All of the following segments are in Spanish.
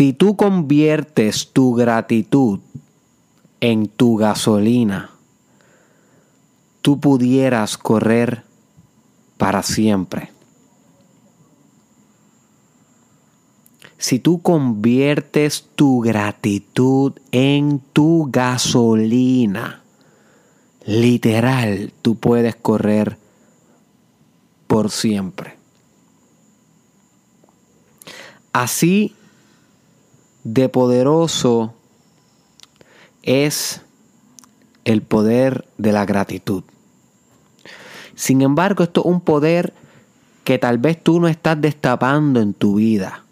Si tú conviertes tu gratitud en tu gasolina, tú pudieras correr para siempre. Si tú conviertes tu gratitud en tu gasolina, literal, tú puedes correr por siempre. Así de poderoso es el poder de la gratitud. Sin embargo, esto es un poder que tal vez tú no estás destapando en tu vida.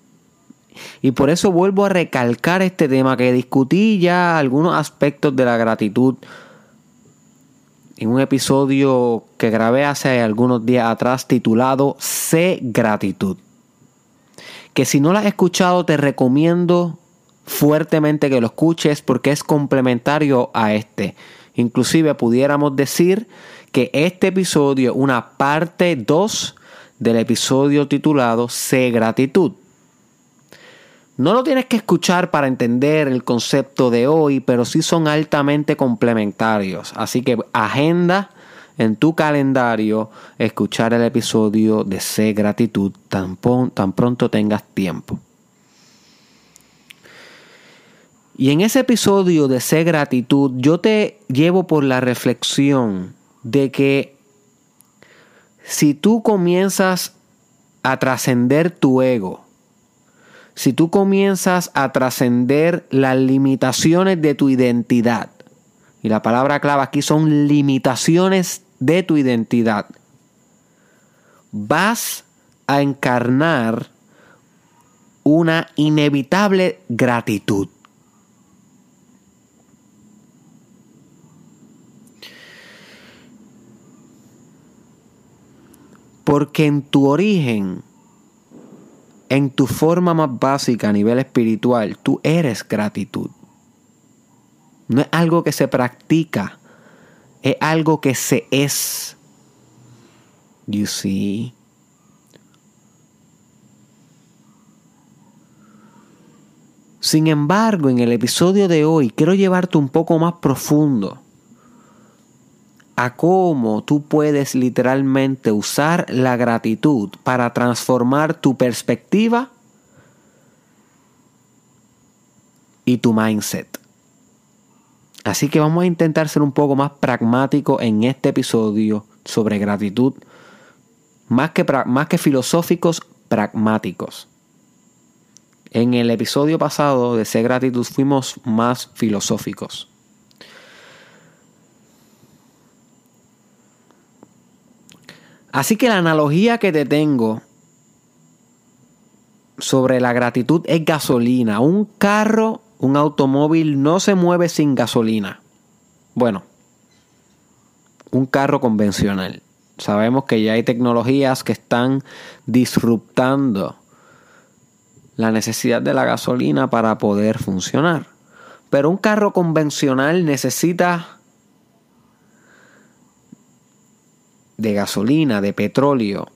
Y por eso vuelvo a recalcar este tema que discutí ya algunos aspectos de la gratitud en un episodio que grabé hace algunos días atrás titulado Sé gratitud. Que si no lo has escuchado te recomiendo fuertemente que lo escuches porque es complementario a este. Inclusive pudiéramos decir que este episodio una parte 2 del episodio titulado Sé gratitud. No lo tienes que escuchar para entender el concepto de hoy, pero sí son altamente complementarios. Así que agenda en tu calendario escuchar el episodio de Sé gratitud tan, tan pronto tengas tiempo. Y en ese episodio de Sé gratitud, yo te llevo por la reflexión de que si tú comienzas a trascender tu ego, si tú comienzas a trascender las limitaciones de tu identidad, y la palabra clave aquí son limitaciones de tu identidad, vas a encarnar una inevitable gratitud. Porque en tu origen en tu forma más básica a nivel espiritual, tú eres gratitud. No es algo que se practica, es algo que se es. You see? Sin embargo, en el episodio de hoy quiero llevarte un poco más profundo a cómo tú puedes literalmente usar la gratitud para transformar tu perspectiva y tu mindset. Así que vamos a intentar ser un poco más pragmáticos en este episodio sobre gratitud, más que, más que filosóficos, pragmáticos. En el episodio pasado de Ser Gratitud fuimos más filosóficos. Así que la analogía que te tengo sobre la gratitud es gasolina. Un carro, un automóvil no se mueve sin gasolina. Bueno, un carro convencional. Sabemos que ya hay tecnologías que están disruptando la necesidad de la gasolina para poder funcionar. Pero un carro convencional necesita de gasolina, de petróleo,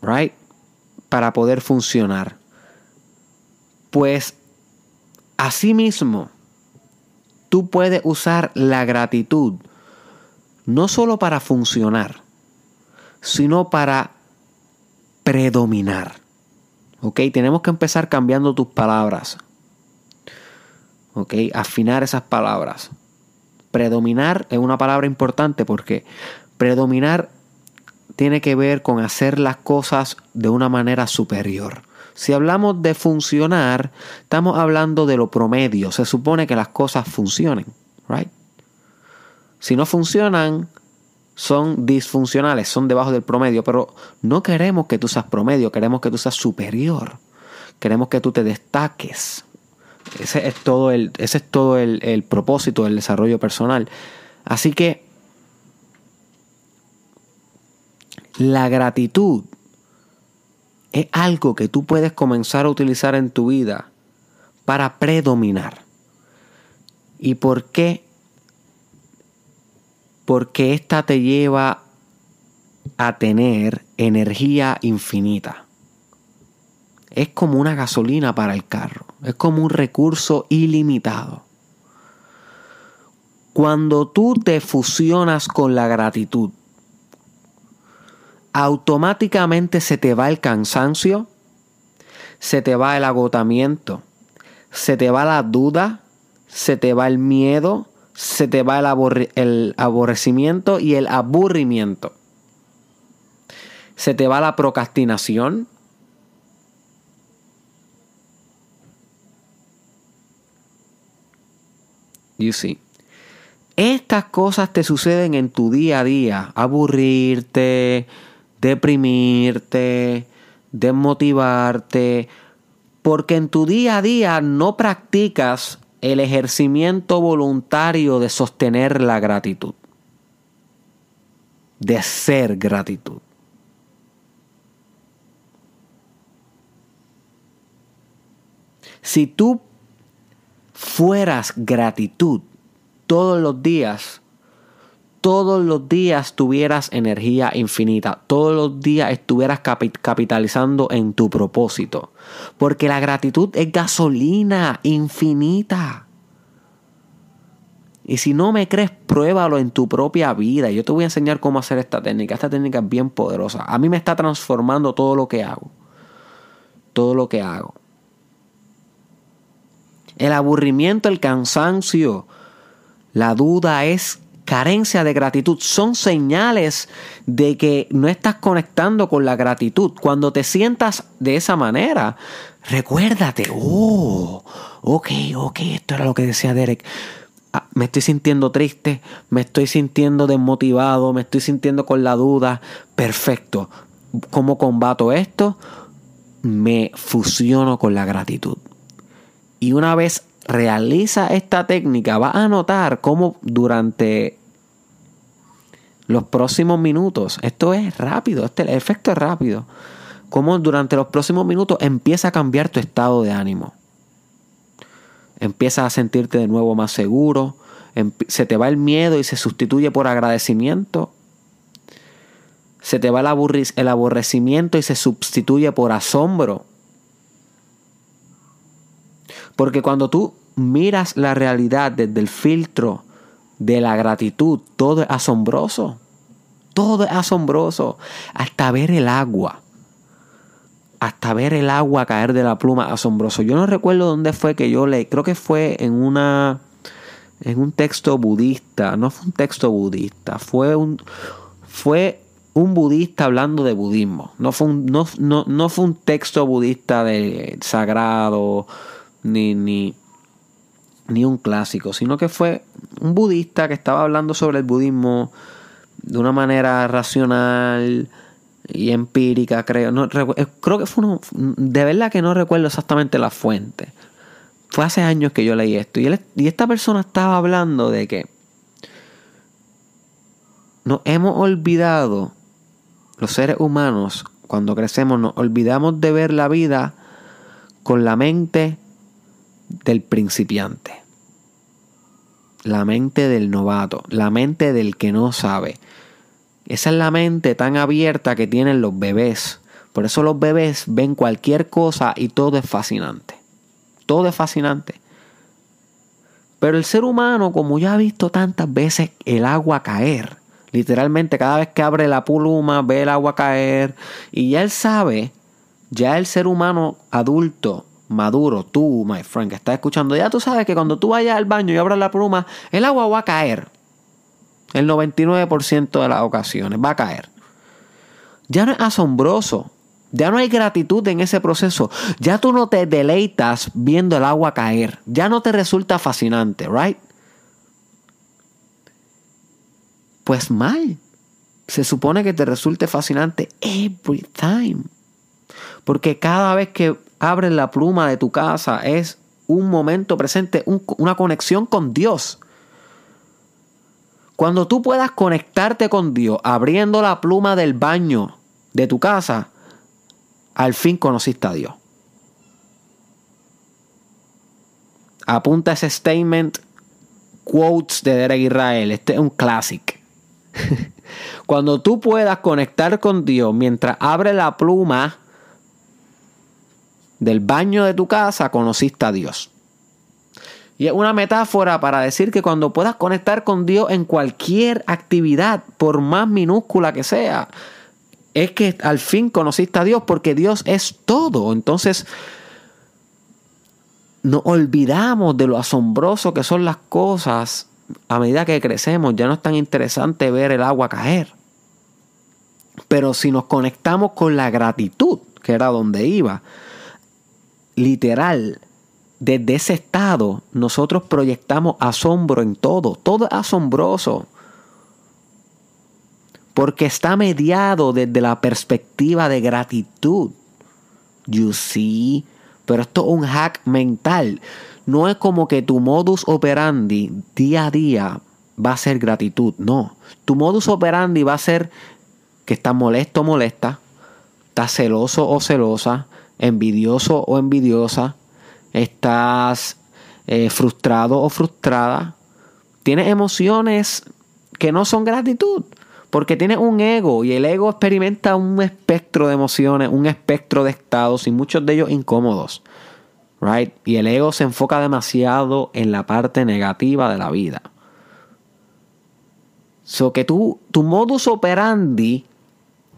right? Para poder funcionar. Pues asimismo, tú puedes usar la gratitud no solo para funcionar, sino para predominar. ¿Ok? Tenemos que empezar cambiando tus palabras. ¿Ok? Afinar esas palabras. Predominar es una palabra importante porque Predominar tiene que ver con hacer las cosas de una manera superior. Si hablamos de funcionar, estamos hablando de lo promedio. Se supone que las cosas funcionen, right? Si no funcionan, son disfuncionales, son debajo del promedio, pero no queremos que tú seas promedio, queremos que tú seas superior. Queremos que tú te destaques. Ese es todo el, ese es todo el, el propósito del desarrollo personal. Así que La gratitud es algo que tú puedes comenzar a utilizar en tu vida para predominar. ¿Y por qué? Porque esta te lleva a tener energía infinita. es como una gasolina para el carro, es como un recurso ilimitado. Cuando tú te fusionas con la gratitud, automáticamente se te va el cansancio, se te va el agotamiento, se te va la duda, se te va el miedo, se te va el, el aborrecimiento y el aburrimiento. Se te va la procrastinación, You see. Estas cosas te suceden en tu día a día. Aburrirte, deprimirte, desmotivarte. Porque en tu día a día no practicas el ejercimiento voluntario de sostener la gratitud. De ser gratitud. Si tú fueras gratitud, todos los días, todos los días tuvieras energía infinita, todos los días estuvieras capitalizando en tu propósito. Porque la gratitud es gasolina infinita. Y si no me crees, pruébalo en tu propia vida. Yo te voy a enseñar cómo hacer esta técnica. Esta técnica es bien poderosa. A mí me está transformando todo lo que hago. Todo lo que hago. El aburrimiento, el cansancio, la duda es carencia de gratitud. Son señales de que no estás conectando con la gratitud. Cuando te sientas de esa manera, recuérdate, oh, ok, ok, esto era lo que decía Derek. Ah, me estoy sintiendo triste, me estoy sintiendo desmotivado, me estoy sintiendo con la duda. Perfecto. ¿Cómo combato esto? Me fusiono con la gratitud. Y una vez realiza esta técnica, va a notar cómo durante los próximos minutos, esto es rápido, este, el efecto es rápido, cómo durante los próximos minutos empieza a cambiar tu estado de ánimo. Empiezas a sentirte de nuevo más seguro, se te va el miedo y se sustituye por agradecimiento. Se te va el aborrecimiento y se sustituye por asombro. Porque cuando tú miras la realidad desde el filtro de la gratitud, todo es asombroso. Todo es asombroso. Hasta ver el agua. Hasta ver el agua caer de la pluma, asombroso. Yo no recuerdo dónde fue que yo leí. Creo que fue en una. En un texto budista. No fue un texto budista. Fue un. Fue un budista hablando de budismo. No fue un, no, no fue un texto budista de sagrado. Ni, ni, ni un clásico, sino que fue un budista que estaba hablando sobre el budismo de una manera racional y empírica, creo. No, eh, creo que fue uno, de verdad que no recuerdo exactamente la fuente. Fue hace años que yo leí esto. Y, y esta persona estaba hablando de que nos hemos olvidado, los seres humanos, cuando crecemos, nos olvidamos de ver la vida con la mente del principiante. La mente del novato, la mente del que no sabe. Esa es la mente tan abierta que tienen los bebés. Por eso los bebés ven cualquier cosa y todo es fascinante. Todo es fascinante. Pero el ser humano, como ya ha visto tantas veces el agua caer, literalmente cada vez que abre la pluma ve el agua caer y ya él sabe, ya el ser humano adulto maduro, tú, my friend, que estás escuchando, ya tú sabes que cuando tú vayas al baño y abras la pluma, el agua va a caer. El 99% de las ocasiones va a caer. Ya no es asombroso. Ya no hay gratitud en ese proceso. Ya tú no te deleitas viendo el agua caer. Ya no te resulta fascinante, ¿right? Pues mal. Se supone que te resulte fascinante every time. Porque cada vez que abres la pluma de tu casa es un momento presente, una conexión con Dios. Cuando tú puedas conectarte con Dios abriendo la pluma del baño de tu casa, al fin conociste a Dios. Apunta ese statement, quotes de Derek Israel. Este es un clásico. Cuando tú puedas conectar con Dios mientras abre la pluma del baño de tu casa conociste a Dios. Y es una metáfora para decir que cuando puedas conectar con Dios en cualquier actividad, por más minúscula que sea, es que al fin conociste a Dios porque Dios es todo. Entonces, nos olvidamos de lo asombroso que son las cosas a medida que crecemos. Ya no es tan interesante ver el agua caer. Pero si nos conectamos con la gratitud, que era donde iba, literal, desde ese estado nosotros proyectamos asombro en todo. Todo es asombroso. Porque está mediado desde la perspectiva de gratitud. You see? Pero esto es un hack mental. No es como que tu modus operandi día a día va a ser gratitud. No. Tu modus operandi va a ser que estás molesto o molesta, estás celoso o celosa, envidioso o envidiosa, estás eh, frustrado o frustrada, tienes emociones que no son gratitud, porque tienes un ego y el ego experimenta un espectro de emociones, un espectro de estados y muchos de ellos incómodos. Right? Y el ego se enfoca demasiado en la parte negativa de la vida. So que tú, tu modus operandi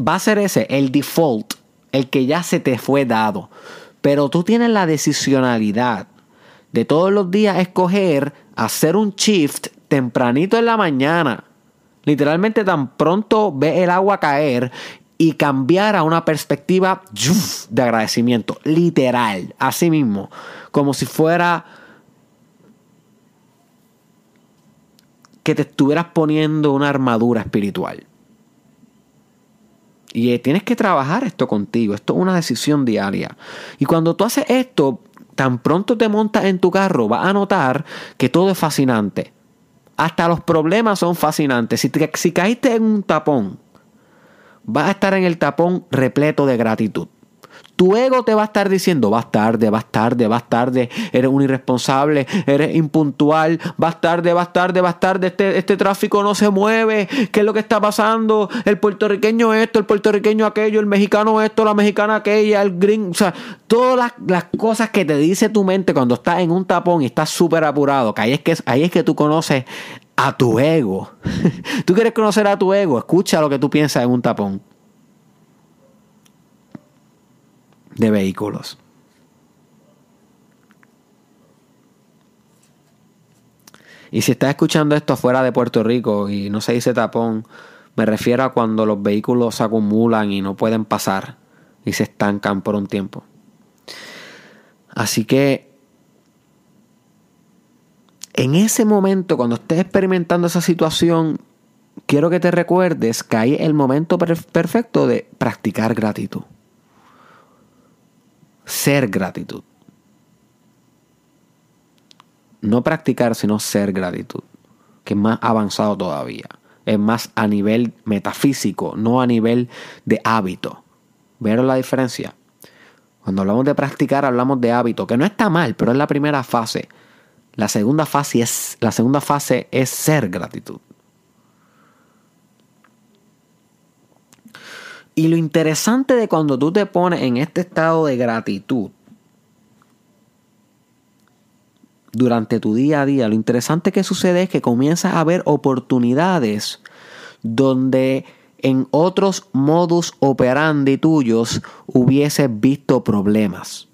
va a ser ese, el default, el que ya se te fue dado. Pero tú tienes la decisionalidad de todos los días escoger hacer un shift tempranito en la mañana. Literalmente tan pronto ve el agua caer y cambiar a una perspectiva de agradecimiento. Literal, así mismo. Como si fuera que te estuvieras poniendo una armadura espiritual. Y eh, tienes que trabajar esto contigo. Esto es una decisión diaria. Y cuando tú haces esto, tan pronto te montas en tu carro, vas a notar que todo es fascinante. Hasta los problemas son fascinantes. Si, si caíste en un tapón, vas a estar en el tapón repleto de gratitud. Tu ego te va a estar diciendo, vas tarde, vas tarde, vas tarde, eres un irresponsable, eres impuntual, vas tarde, vas tarde, vas tarde, este, este tráfico no se mueve, ¿qué es lo que está pasando? El puertorriqueño esto, el puertorriqueño aquello, el mexicano esto, la mexicana aquella, el green, o sea, todas las, cosas que te dice tu mente cuando estás en un tapón y estás súper apurado, que ahí es que, ahí es que tú conoces a tu ego. tú quieres conocer a tu ego, escucha lo que tú piensas en un tapón. De vehículos. Y si estás escuchando esto fuera de Puerto Rico y no se dice tapón, me refiero a cuando los vehículos se acumulan y no pueden pasar y se estancan por un tiempo. Así que en ese momento, cuando estés experimentando esa situación, quiero que te recuerdes que hay el momento perfecto de practicar gratitud ser gratitud. No practicar, sino ser gratitud, que es más avanzado todavía. Es más a nivel metafísico, no a nivel de hábito. ¿Vieron la diferencia? Cuando hablamos de practicar, hablamos de hábito, que no está mal, pero es la primera fase. La segunda fase es, la segunda fase es ser gratitud. Y lo interesante de cuando tú te pones en este estado de gratitud durante tu día a día, lo interesante que sucede es que comienzas a ver oportunidades donde en otros modus operandi tuyos hubieses visto problemas.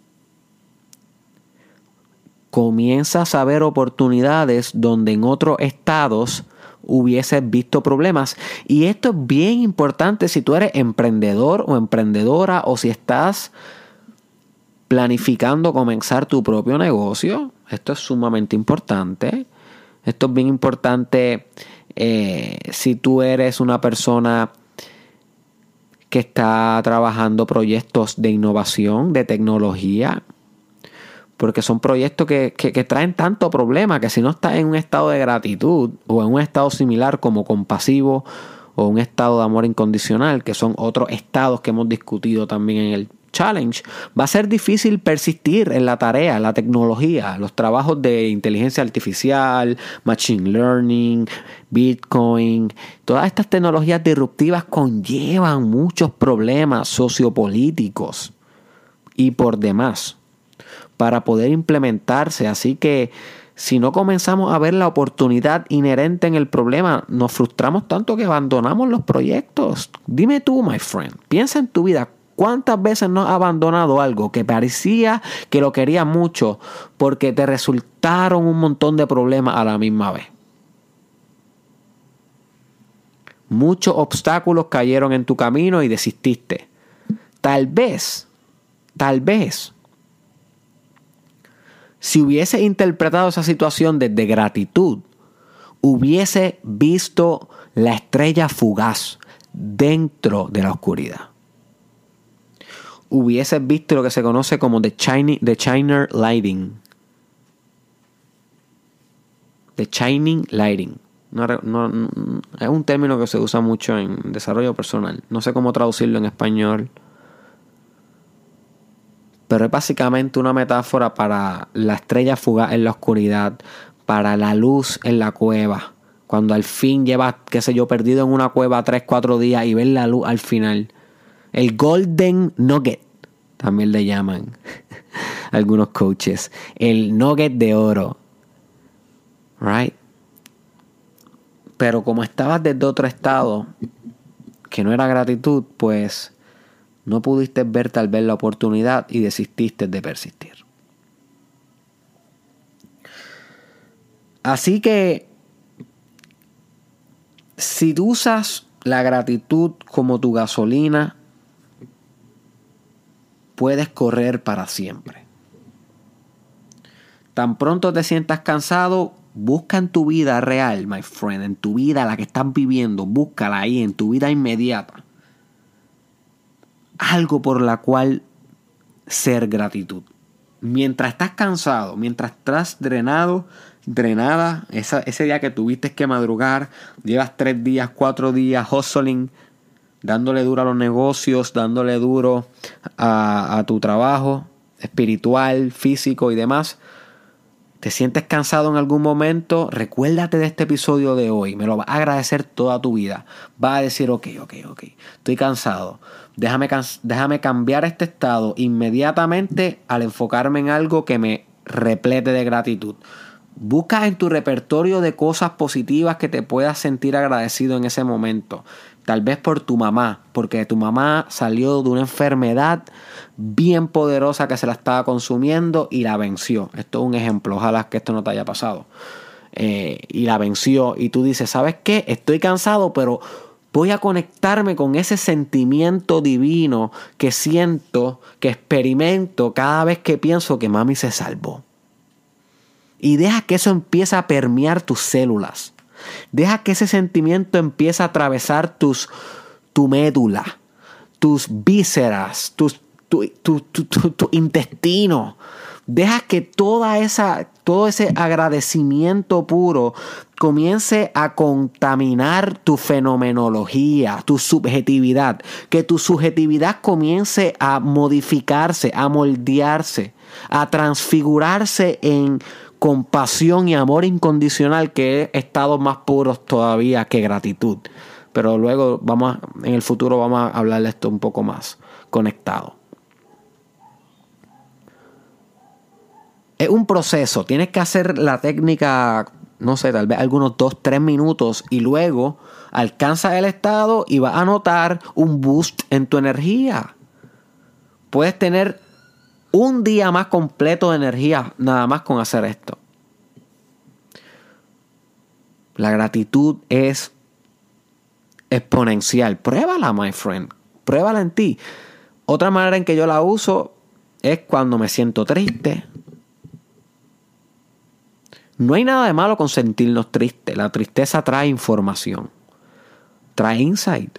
Comienzas a ver oportunidades donde en otros estados hubieses visto problemas. Y esto es bien importante si tú eres emprendedor o emprendedora o si estás planificando comenzar tu propio negocio. Esto es sumamente importante. Esto es bien importante eh, si tú eres una persona que está trabajando proyectos de innovación, de tecnología, porque son proyectos que, traen tanto problema que si no estás en un estado de gratitud o en un estado similar como compasivo o un estado de amor incondicional, que son otros estados que hemos discutido también en el challenge, va a ser difícil persistir en la tarea, la tecnología, los trabajos de inteligencia artificial, machine learning, Bitcoin, todas estas tecnologías disruptivas conllevan muchos problemas sociopolíticos y por demás para poder implementarse. Así que si no comenzamos a ver la oportunidad inherente en el problema, nos frustramos tanto que abandonamos los proyectos. Dime tú, my friend, piensa en tu vida. ¿Cuántas veces no has abandonado algo que parecía que lo quería mucho porque te resultaron un montón de problemas a la misma vez? Muchos obstáculos cayeron en tu camino y desististe. Tal vez, tal vez si hubiese interpretado esa situación desde gratitud, hubiese visto la estrella fugaz dentro de la oscuridad. Hubiese visto lo que se conoce como the, shining, the Chiner Lighting. The Shining Lighting. es un término que se usa mucho en desarrollo personal. No sé cómo traducirlo en español pero es básicamente una metáfora para la estrella fugaz en la oscuridad, para la luz en la cueva. Cuando al fin llevas, qué sé yo, perdido en una cueva 3, 4 días y ves la luz al final. El Golden Nugget, también le llaman algunos coaches. El Nugget de oro. Right? Pero como estabas desde otro estado, que no era gratitud, pues no pudiste ver tal vez la oportunidad y desististe de persistir. Así que si tú usas la gratitud como tu gasolina, puedes correr para siempre. Tan pronto te sientas cansado, busca en tu vida real, my friend, en tu vida la que estás viviendo, búscala ahí, en tu vida inmediata algo por la cual ser gratitud. Mientras estás cansado, mientras estás drenado, drenada, ese día que tuviste que madrugar, llevas tres días, cuatro días hustling, dándole duro a los negocios, dándole duro a, a tu trabajo espiritual, físico y demás, te sientes cansado en algún momento, recuérdate de este episodio de hoy. Me lo va a agradecer toda tu vida. Va a decir, ok, ok, ok, estoy cansado. Déjame, déjame cambiar este estado inmediatamente al enfocarme en algo que me replete de gratitud. Busca en tu repertorio de cosas positivas que te puedas sentir agradecido en ese momento. Tal vez por tu mamá, porque tu mamá salió de una enfermedad bien poderosa que se la estaba consumiendo y la venció. Esto es un ejemplo, ojalá que esto no te haya pasado. Eh, y la venció y tú dices, ¿sabes qué? Estoy cansado, pero voy a conectarme con ese sentimiento divino que siento, que experimento cada vez que pienso que mami se salvó. Y deja que eso empiece a permear tus células. Deja que ese sentimiento empiece a atravesar tus, tu médula, tus vísceras, tus tu, intestino. Deja que toda esa, todo ese agradecimiento puro comience a contaminar tu fenomenología, tu subjetividad. Que tu subjetividad comience a modificarse, a moldearse, a transfigurarse en compasión y amor incondicional que es estado más puros todavía que gratitud. Pero luego vamos en el futuro vamos a hablar de esto un poco más conectado. es un proceso. Tienes que hacer la técnica, no sé, tal vez algunos 2, 3 minutos y luego alcanza el estado y vas a notar un boost en tu energía. Puedes tener un día más completo de energía nada más con hacer esto. La gratitud es exponencial. Pruébala, my friend. Pruébala en ti. Otra manera en que yo la uso es cuando me siento triste, no hay nada de malo con sentirnos tristes. La tristeza trae información. Trae insight.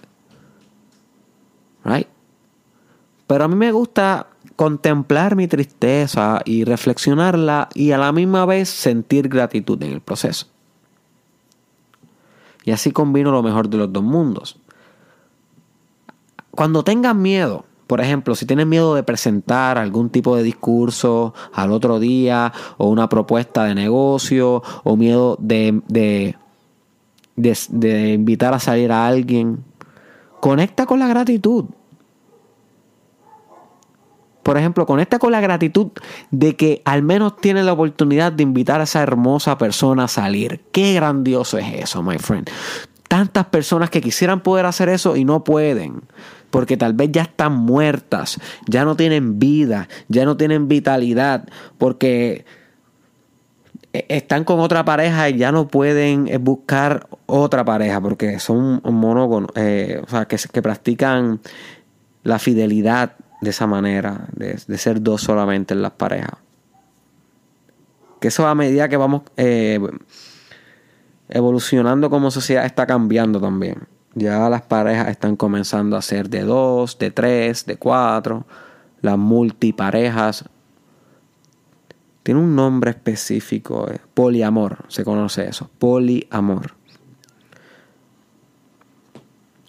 Right? Pero a mí me gusta contemplar mi tristeza y reflexionarla y a la misma vez sentir gratitud en el proceso. Y así combino lo mejor de los dos mundos. Cuando tengas miedo, por ejemplo, si tienes miedo de presentar algún tipo de discurso al otro día o una propuesta de negocio o miedo de, de, de, invitar a salir a alguien, conecta con la gratitud. Por ejemplo, conecta con la gratitud de que al menos tienes la oportunidad de invitar a esa hermosa persona a salir. Qué grandioso es eso, my friend. Tantas personas que quisieran poder hacer eso y no pueden. Porque tal vez ya están muertas, ya no tienen vida, ya no tienen vitalidad, porque e-, están con otra pareja y ya no pueden eh, buscar otra pareja porque son monógonos, eh, o sea, que, practican la fidelidad de esa manera, de, ser dos solamente en las parejas. Que eso a medida que vamos eh, evolucionando como sociedad está cambiando también. Ya las parejas están comenzando a ser de dos, de tres, de cuatro. Las multiparejas. Tiene un nombre específico. Eh, poliamor. Se conoce eso. Poliamor.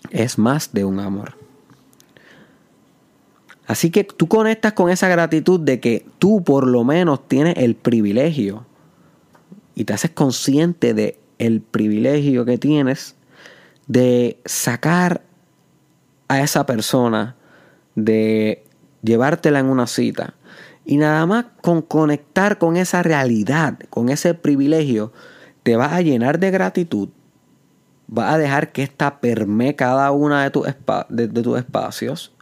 Es más de un amor. Así que tú conectas con esa gratitud de que tú por lo menos tienes el privilegio y te haces consciente de privilegio que tienes de sacar a esa persona, de llevártela en una cita. Y nada más con conectar con esa realidad, con ese privilegio, te vas a llenar de gratitud. Vas a dejar que esta permee cada una de, tus de tus espacios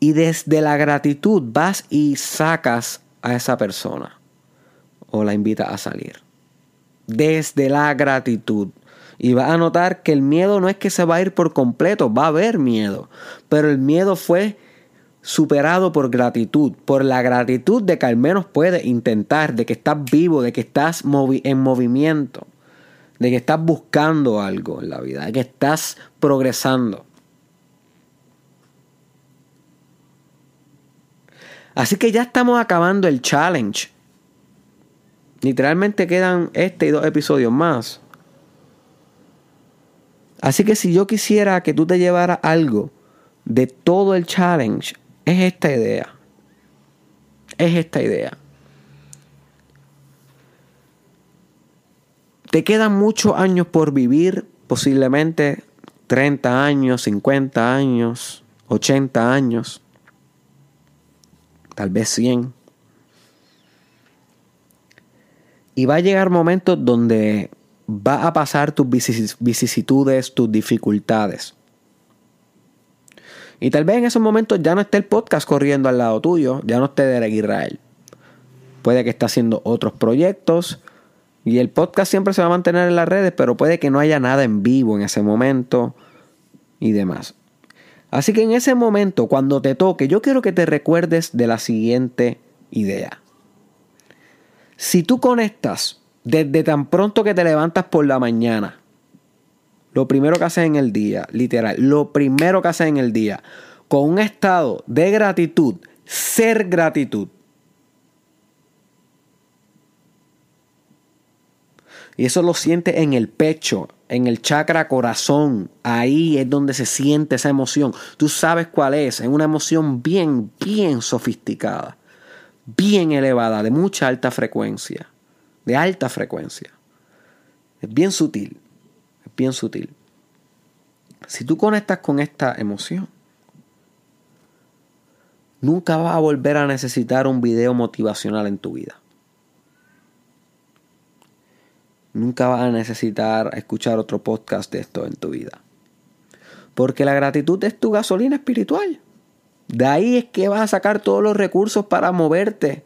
y desde la gratitud vas y sacas a esa persona o la invitas a salir. Desde la gratitud. Y vas a notar que el miedo no es que se va a ir por completo, va a haber miedo. Pero el miedo fue superado por gratitud, por la gratitud de que al menos puedes intentar, de que estás vivo, de que estás en movimiento, de que estás buscando algo en la vida, de que estás progresando. Así que ya estamos acabando el challenge. Literalmente quedan este y dos episodios más. Así que si yo quisiera que tú te llevaras algo de todo el challenge, es esta idea. Es esta idea. Te quedan muchos años por vivir, posiblemente 30 años, 50 años, 80 años tal vez 100. Y va a llegar momentos donde va a pasar tus vicisitudes, tus dificultades. Y tal vez en esos momentos ya no esté el podcast corriendo al lado tuyo, ya no esté Derek Israel. Puede que esté haciendo otros proyectos y el podcast siempre se va a mantener en las redes, pero puede que no haya nada en vivo en ese momento y demás. Así que en ese momento, cuando te toque, yo quiero que te recuerdes de la siguiente idea. Si tú conectas desde tan pronto que te levantas por la mañana, lo primero que haces en el día, literal, lo primero que haces en el día, con un estado de gratitud, ser gratitud, Y eso lo siente en el pecho, en el chakra corazón. Ahí es donde se siente esa emoción. Tú sabes cuál es. Es una emoción bien, bien sofisticada. Bien elevada, de mucha alta frecuencia. De alta frecuencia. Es bien sutil. Es bien sutil. Si tú conectas con esta emoción, nunca vas a volver a necesitar un video motivacional en tu vida. Nunca vas a necesitar escuchar otro podcast de esto en tu vida. Porque la gratitud es tu gasolina espiritual. De ahí es que vas a sacar todos los recursos para moverte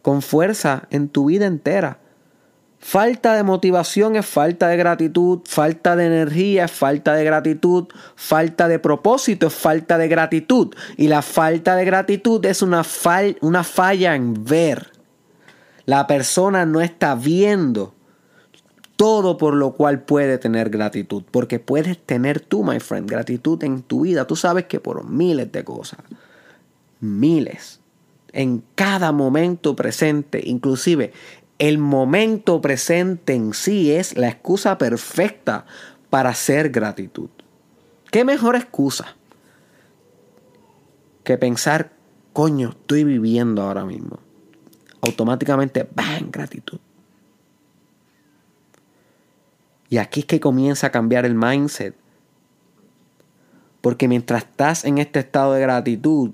con fuerza en tu vida entera. Falta de motivación es falta de gratitud, falta de energía es falta de gratitud, falta de propósito es falta de gratitud. Y la falta de gratitud es una, una falla en ver. La persona no está viendo todo por lo cual puede tener gratitud. Porque puedes tener tú, my friend, gratitud en tu vida. Tú sabes que por miles de cosas, miles, en cada momento presente, inclusive el momento presente en sí es la excusa perfecta para hacer gratitud. ¿Qué mejor excusa que pensar, coño, estoy viviendo ahora mismo? Automáticamente, ¡bang! Gratitud. Y aquí es que comienza a cambiar el mindset. Porque mientras estás en este estado de gratitud,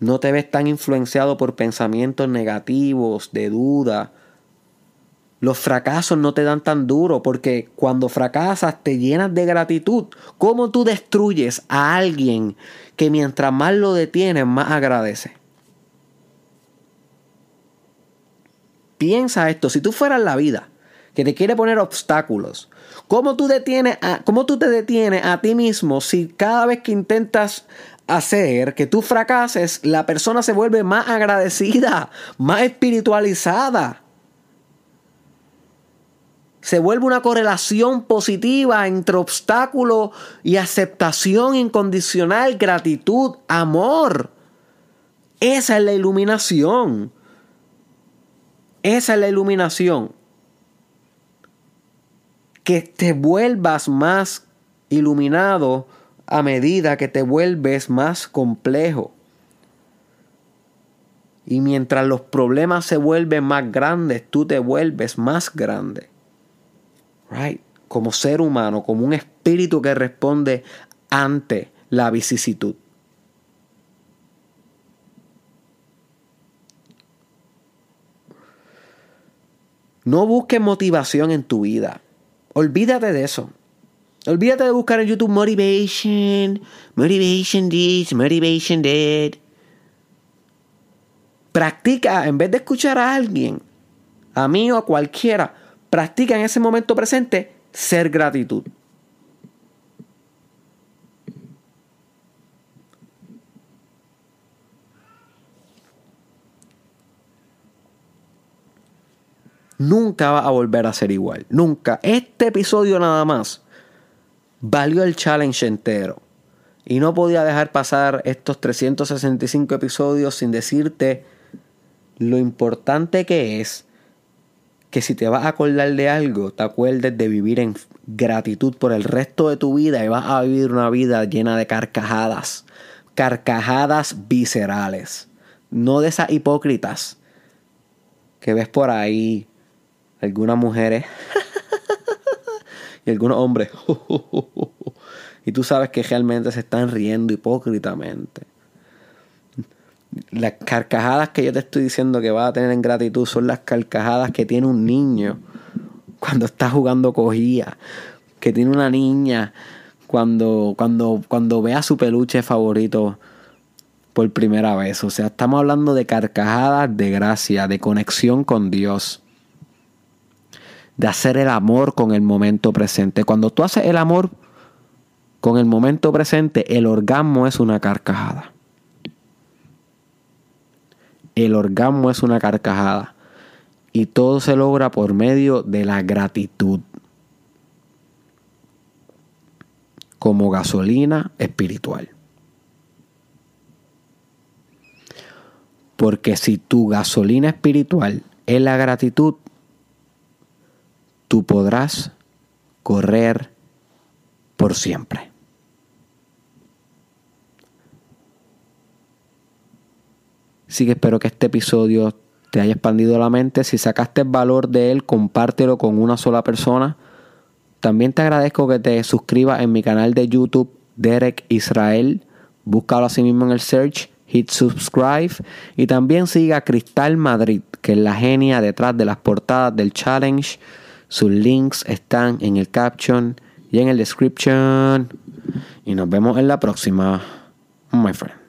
No te ves tan influenciado por pensamientos negativos, de duda. Los fracasos no te dan tan duro porque cuando fracasas te llenas de gratitud. ¿Cómo tú destruyes a alguien que mientras más lo detienes, más agradece? Piensa esto, si tú fueras la vida que te quiere poner obstáculos, ¿cómo tú, detienes a, ¿cómo tú te detienes a ti mismo si cada vez que intentas hacer que tú fracases, la persona se vuelve más agradecida, más espiritualizada? Se vuelve una correlación positiva entre obstáculo y aceptación incondicional, gratitud, amor. Esa es la iluminación. Esa es la iluminación. Que te vuelvas más iluminado a medida que te vuelves más complejo. Y mientras los problemas se vuelven más grandes, tú te vuelves más grande. Right? Como ser humano, como un espíritu que responde ante la vicisitud. No busques motivación en tu vida. Olvídate de eso. Olvídate de buscar en YouTube motivation, motivation this, motivation that. Practica, en vez de escuchar a alguien, a mí o a cualquiera, practica en ese momento presente ser gratitud. Nunca va a volver a ser igual. Nunca. Este episodio nada más valió el challenge entero. Y no podía dejar pasar estos 365 episodios sin decirte lo importante que es que si te vas a acordar de algo, te acuerdes de vivir en gratitud por el resto de tu vida y vas a vivir una vida llena de carcajadas. Carcajadas viscerales. No de esas hipócritas que ves por ahí algunas mujeres y algunos hombres. y tú sabes que realmente se están riendo hipócritamente. Las carcajadas que yo te estoy diciendo que vas a tener en gratitud son las carcajadas que tiene un niño cuando está jugando cogía, que tiene una niña cuando, cuando, cuando ve a su peluche favorito por primera vez. O sea, estamos hablando de carcajadas de gracia, de conexión con Dios de hacer el amor con el momento presente. Cuando tú haces el amor con el momento presente, el orgasmo es una carcajada. El orgasmo es una carcajada. Y todo se logra por medio de la gratitud. Como gasolina espiritual. Porque si tu gasolina espiritual es la gratitud, tú podrás correr por siempre. Así que espero que este episodio te haya expandido la mente. Si sacaste el valor de él, compártelo con una sola persona. También te agradezco que te suscribas en mi canal de YouTube, Derek Israel. Búscalo así mismo en el search, hit subscribe. Y también siga Cristal Madrid, que es la genia detrás de las portadas del challenge sus links están en el caption y en el description. Y nos vemos en la próxima, my friend.